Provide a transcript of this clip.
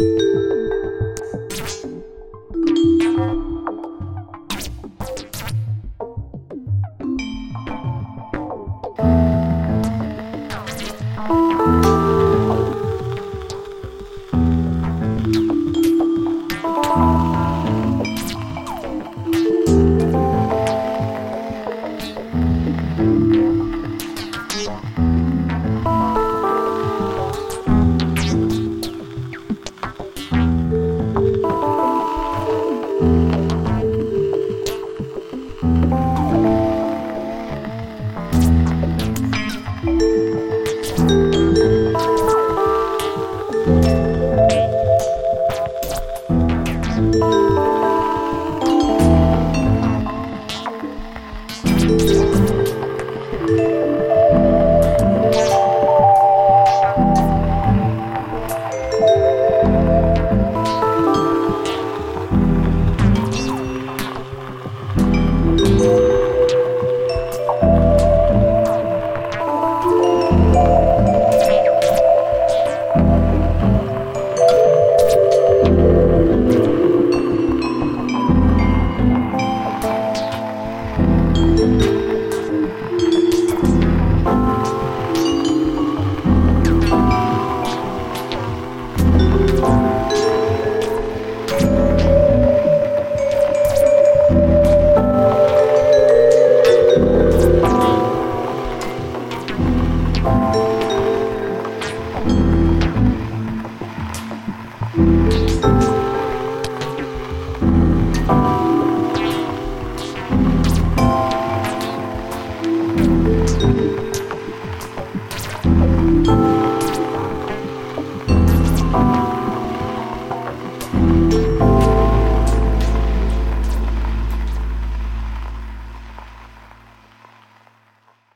Música